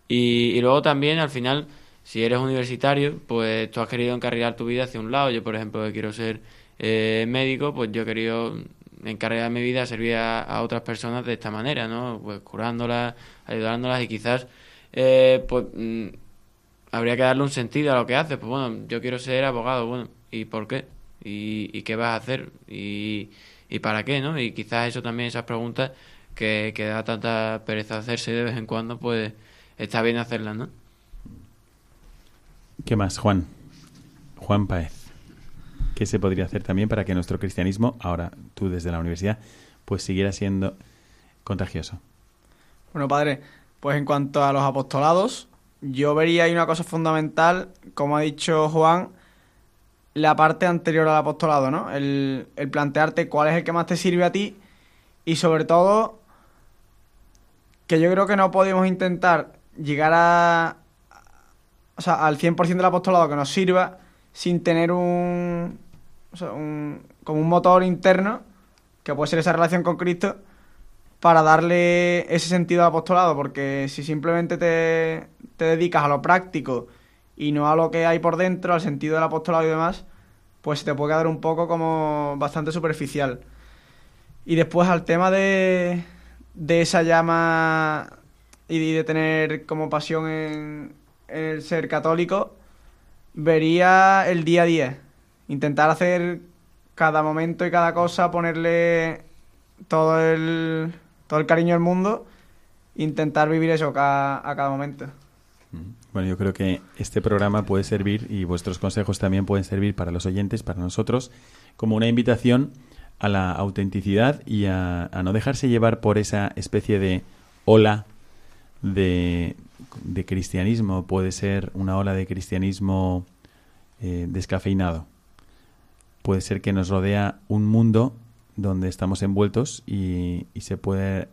Y, luego también, al final, si eres universitario, pues tú has querido encarrilar tu vida hacia un lado. Yo, por ejemplo, quiero ser eh, médico, pues yo he querido encarrilar mi vida a servir a, a otras personas de esta manera, ¿no? Pues curándolas, ayudándolas y quizás, eh, pues mm, habría que darle un sentido a lo que haces. Pues bueno, yo quiero ser abogado, bueno, ¿y por qué? ¿Y, y qué vas a hacer? ¿Y, ¿Y para qué, no? Y quizás eso también, esas preguntas que, que da tanta pereza hacerse de vez en cuando, pues está bien hacerlas, ¿no? ¿Qué más, Juan? Juan Paez. ¿Qué se podría hacer también para que nuestro cristianismo, ahora tú desde la universidad, pues siguiera siendo contagioso? Bueno, padre, pues en cuanto a los apostolados, yo vería ahí una cosa fundamental, como ha dicho Juan, la parte anterior al apostolado, ¿no? El, el plantearte cuál es el que más te sirve a ti y sobre todo que yo creo que no podemos intentar llegar a, o sea, al 100% del apostolado que nos sirva sin tener un, o sea, un como un motor interno que puede ser esa relación con Cristo para darle ese sentido al apostolado, porque si simplemente te, te dedicas a lo práctico y no a lo que hay por dentro, al sentido del apostolado y demás, pues te puede quedar un poco como bastante superficial. Y después al tema de, de esa llama y de tener como pasión en, el ser católico, vería el día a día. Intentar hacer cada momento y cada cosa, ponerle todo el, todo el cariño del mundo, intentar vivir eso ca- a cada momento. Bueno, yo creo que este programa puede servir y vuestros consejos también pueden servir para los oyentes, para nosotros, como una invitación a la autenticidad y a, no dejarse llevar por esa especie de ola de, de cristianismo. Puede ser una ola de cristianismo eh, descafeinado. Puede ser que nos rodea un mundo donde estamos envueltos y, y se puede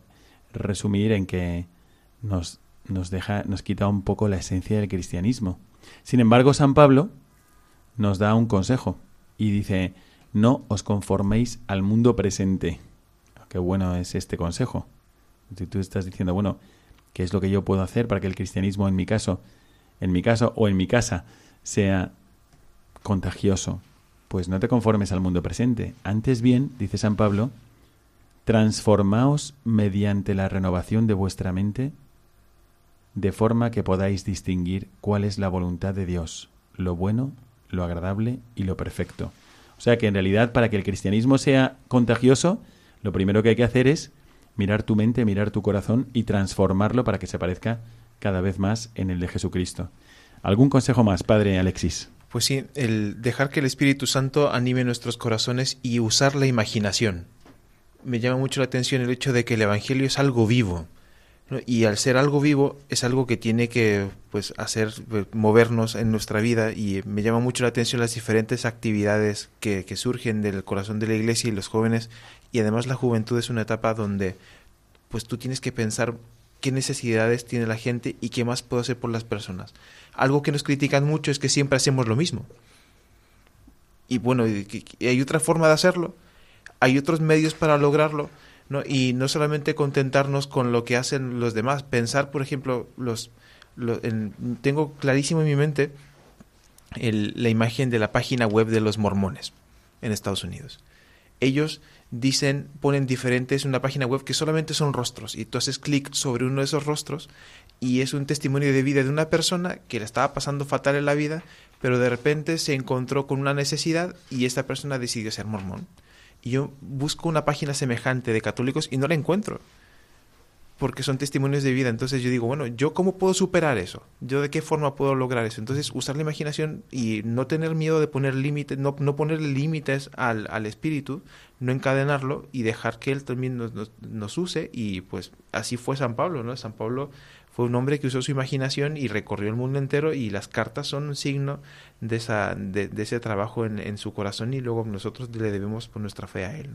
resumir en que nos, nos deja, nos quita un poco la esencia del cristianismo. Sin embargo, San Pablo nos da un consejo y dice, no os conforméis al mundo presente. Qué bueno es este consejo. Si tú estás diciendo, bueno, ¿qué es lo que yo puedo hacer para que el cristianismo en mi caso, en mi caso o en mi casa sea contagioso? Pues no te conformes al mundo presente. Antes bien, dice San Pablo, transformaos mediante la renovación de vuestra mente de forma que podáis distinguir cuál es la voluntad de Dios, lo bueno, lo agradable y lo perfecto. O sea que en realidad para que el cristianismo sea contagioso, lo primero que hay que hacer es mirar tu mente, mirar tu corazón y transformarlo para que se parezca cada vez más en el de Jesucristo. ¿Algún consejo más, padre Alexis? Pues sí, el dejar que el Espíritu Santo anime nuestros corazones y usar la imaginación. Me llama mucho la atención el hecho de que el Evangelio es algo vivo. Y al ser algo vivo es algo que tiene que pues hacer eh, movernos en nuestra vida y me llama mucho la atención las diferentes actividades que, que surgen del corazón de la iglesia y los jóvenes y además la juventud es una etapa donde pues tú tienes que pensar qué necesidades tiene la gente y qué más puedo hacer por las personas. Algo que nos critican mucho es que siempre hacemos lo mismo. Y bueno, hay otra forma de hacerlo, hay otros medios para lograrlo, ¿no? Y no solamente contentarnos con lo que hacen los demás, pensar, por ejemplo, los, lo- en- tengo clarísimo en mi mente la imagen de la página web de los mormones en Estados Unidos. Ellos dicen, ponen diferentes una página web que solamente son rostros y tú haces clic sobre uno de esos rostros y es un testimonio de vida de una persona que le estaba pasando fatal en la vida, pero de repente se encontró con una necesidad y esta persona decidió ser mormón. Yo busco una página semejante de católicos y no la encuentro. Porque son testimonios de vida. Entonces yo digo, bueno, ¿yo cómo puedo superar eso? ¿Yo de qué forma puedo lograr eso? Entonces usar la imaginación y no tener miedo de poner límites, no, no ponerle límites al, al espíritu, no encadenarlo y dejar que él también nos, nos, nos use. Y pues así fue San Pablo, ¿no? San Pablo fue un hombre que usó su imaginación y recorrió el mundo entero y las cartas son un signo de, esa, de, ese trabajo en, en, su corazón y luego nosotros le debemos por nuestra fe a él.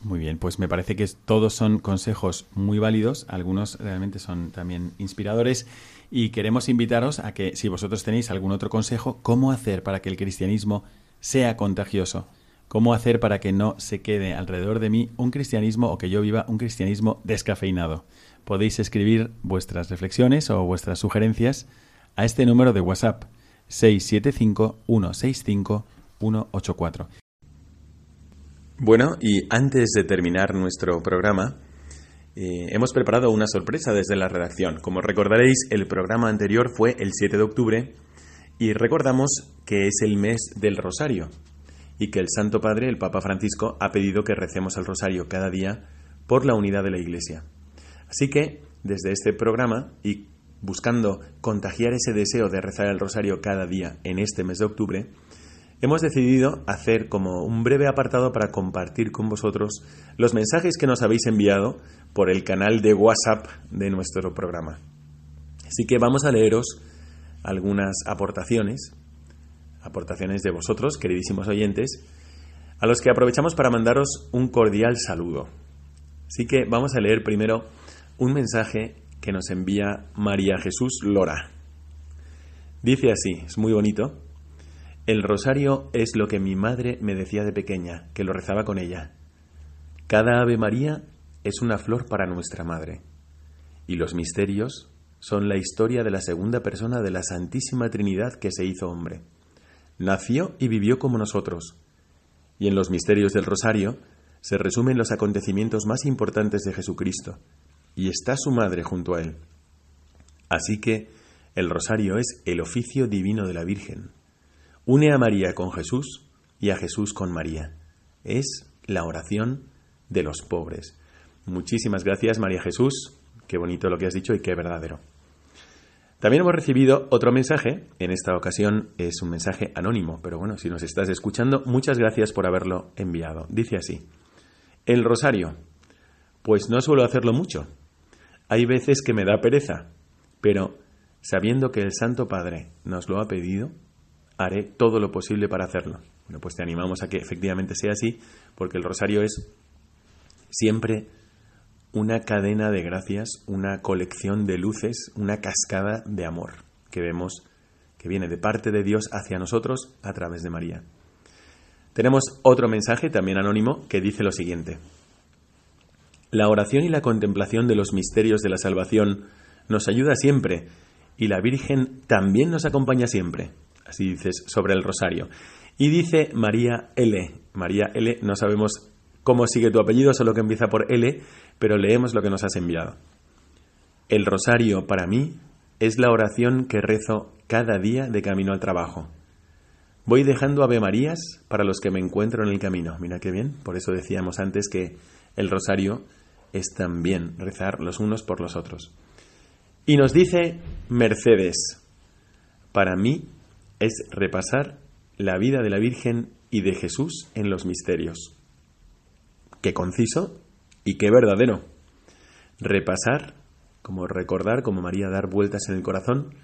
Muy bien, pues me parece que todos son consejos muy válidos, algunos realmente son también inspiradores y queremos invitaros a que si vosotros tenéis algún otro consejo, cómo hacer para que el cristianismo sea contagioso, cómo hacer para que no se quede alrededor de mí un cristianismo o que yo viva un cristianismo descafeinado. Podéis escribir vuestras reflexiones o vuestras sugerencias a este número de WhatsApp 675 165 184. Bueno, y antes de terminar nuestro programa, eh, hemos preparado una sorpresa desde la redacción. Como recordaréis, el programa anterior fue el 7 de octubre y recordamos que es el mes del Rosario y que el Santo Padre, el Papa Francisco, ha pedido que recemos el Rosario cada día por la unidad de la Iglesia. Así que, desde este programa y buscando contagiar ese deseo de rezar el Rosario cada día en este mes de octubre, hemos decidido hacer como un breve apartado para compartir con vosotros los mensajes que nos habéis enviado por el canal de WhatsApp de nuestro programa. Así que vamos a leeros algunas aportaciones, aportaciones de vosotros, queridísimos oyentes, a los que aprovechamos para mandaros un cordial saludo. Así que vamos a leer primero un mensaje que nos envía María Jesús Lora. Dice así, es muy bonito. El rosario es lo que mi madre me decía de pequeña, que lo rezaba con ella. Cada Ave María es una flor para nuestra madre. Y los misterios son la historia de la segunda persona de la Santísima Trinidad que se hizo hombre. Nació y vivió como nosotros. Y en los misterios del rosario se resumen los acontecimientos más importantes de Jesucristo, y está su madre junto a él. Así que el rosario es el oficio divino de la Virgen. Une a María con Jesús y a Jesús con María. Es la oración de los pobres. Muchísimas gracias, María Jesús. Qué bonito lo que has dicho y qué verdadero. También hemos recibido otro mensaje, en esta ocasión es un mensaje anónimo, pero bueno, si nos estás escuchando, muchas gracias por haberlo enviado. Dice así, el rosario, pues no suelo hacerlo mucho. Hay veces que me da pereza, pero sabiendo que el Santo Padre nos lo ha pedido, haré todo lo posible para hacerlo. Bueno, pues te animamos a que efectivamente sea así, porque el rosario es siempre una cadena de gracias, una colección de luces, una cascada de amor que vemos que viene de parte de Dios hacia nosotros a través de María. Tenemos otro mensaje también anónimo que dice lo siguiente. La oración y la contemplación de los misterios de la salvación nos ayuda siempre y la Virgen también nos acompaña siempre. Así dices sobre el rosario. Y dice María L. María L. No sabemos cómo sigue tu apellido, solo que empieza por L, pero leemos lo que nos has enviado. El rosario para mí es la oración que rezo cada día de camino al trabajo. Voy dejando Ave Marías para los que me encuentro en el camino. Mira qué bien, por eso decíamos antes que el rosario es también rezar los unos por los otros. Y nos dice Mercedes, para mí es repasar la vida de la Virgen y de Jesús en los misterios. Qué conciso y qué verdadero. Repasar, como recordar, como María dar vueltas en el corazón,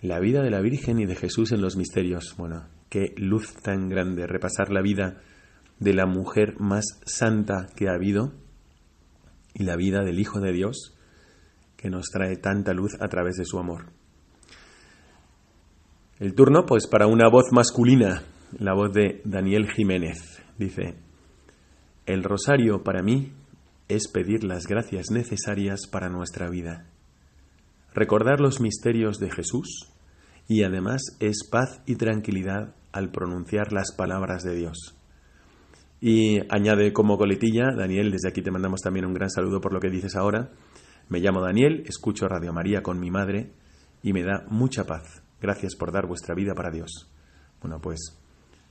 la vida de la Virgen y de Jesús en los misterios. Bueno, qué luz tan grande repasar la vida de la mujer más santa que ha habido y la vida del Hijo de Dios que nos trae tanta luz a través de su amor. El turno, pues, para una voz masculina, la voz de Daniel Jiménez. Dice, el rosario para mí es pedir las gracias necesarias para nuestra vida. Recordar los misterios de Jesús y además es paz y tranquilidad al pronunciar las palabras de Dios. Y añade como coletilla, Daniel, desde aquí te mandamos también un gran saludo por lo que dices ahora. Me llamo Daniel, escucho Radio María con mi madre y me da mucha paz. Gracias por dar vuestra vida para Dios. Bueno, pues,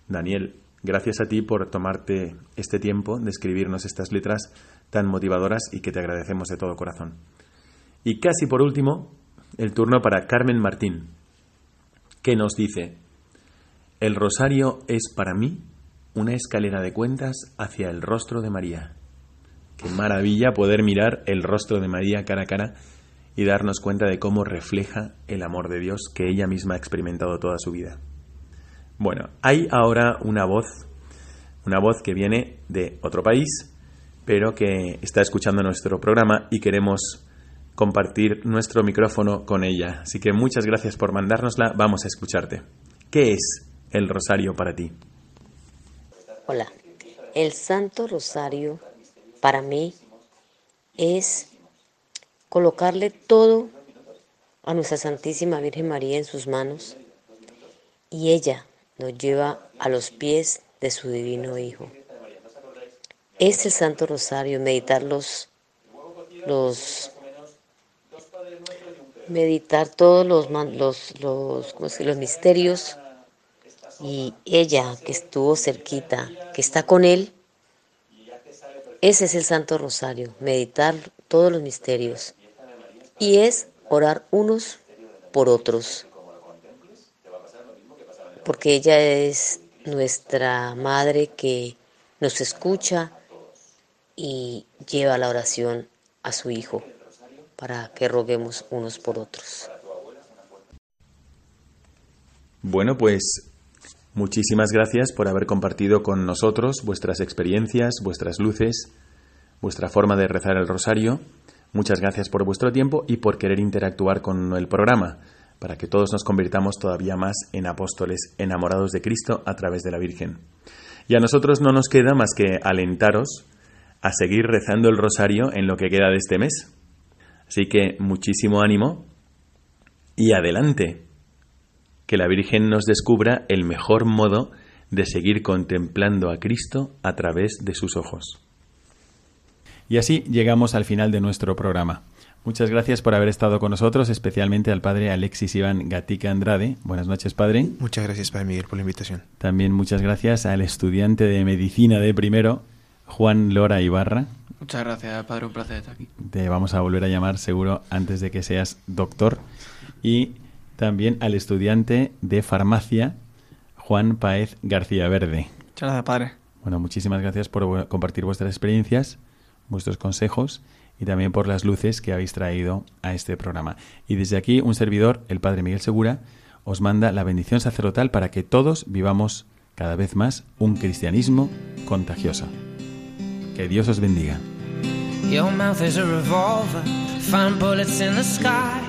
Daniel, Gracias a ti por tomarte este tiempo de escribirnos estas letras tan motivadoras y que te agradecemos de todo corazón. Y casi por último, el turno para Carmen Martín, que nos dice, el rosario es para mí una escalera de cuentas hacia el rostro de María. Qué maravilla poder mirar el rostro de María cara a cara y darnos cuenta de cómo refleja el amor de Dios que ella misma ha experimentado toda su vida. Bueno, hay ahora una voz, una voz que viene de otro país, pero que está escuchando nuestro programa y queremos compartir nuestro micrófono con ella. Así que muchas gracias por mandárnosla, vamos a escucharte. ¿Qué es el rosario para ti? Hola, el Santo Rosario para mí es colocarle todo a nuestra Santísima Virgen María en sus manos y ella nos lleva a los pies de su divino Hijo. Es el Santo Rosario, meditar los, los meditar todos los misterios y ella que estuvo cerquita, que está con él, ese es el Santo Rosario, meditar todos los misterios. Y es orar unos por otros porque ella es nuestra madre que nos escucha y lleva la oración a su Hijo para que roguemos unos por otros. Bueno, pues muchísimas gracias por haber compartido con nosotros vuestras experiencias, vuestras luces, vuestra forma de rezar el rosario. Muchas gracias por vuestro tiempo y por querer interactuar con el programa para que todos nos convirtamos todavía más en apóstoles enamorados de Cristo a través de la Virgen. Y a nosotros no nos queda más que alentaros a seguir rezando el rosario en lo que queda de este mes. Así que muchísimo ánimo y adelante. Que la Virgen nos descubra el mejor modo de seguir contemplando a Cristo a través de sus ojos. Y así llegamos al final de nuestro programa. Muchas gracias por haber estado con nosotros, especialmente al padre Alexis Iván Gatica Andrade. Buenas noches, padre. Muchas gracias, padre Miguel, por la invitación. También muchas gracias al estudiante de medicina de primero, Juan Lora Ibarra. Muchas gracias, padre, un placer estar aquí. Te vamos a volver a llamar seguro antes de que seas doctor. Y también al estudiante de farmacia, Juan Paez García Verde. Muchas gracias, padre. Bueno, muchísimas gracias por compartir vuestras experiencias, vuestros consejos y también por las luces que habéis traído a este programa. Y desde aquí, un servidor, el Padre Miguel Segura, os manda la bendición sacerdotal para que todos vivamos cada vez más un cristianismo contagioso. Que Dios os bendiga. Your mouth is a revolver, find bullets in the sky.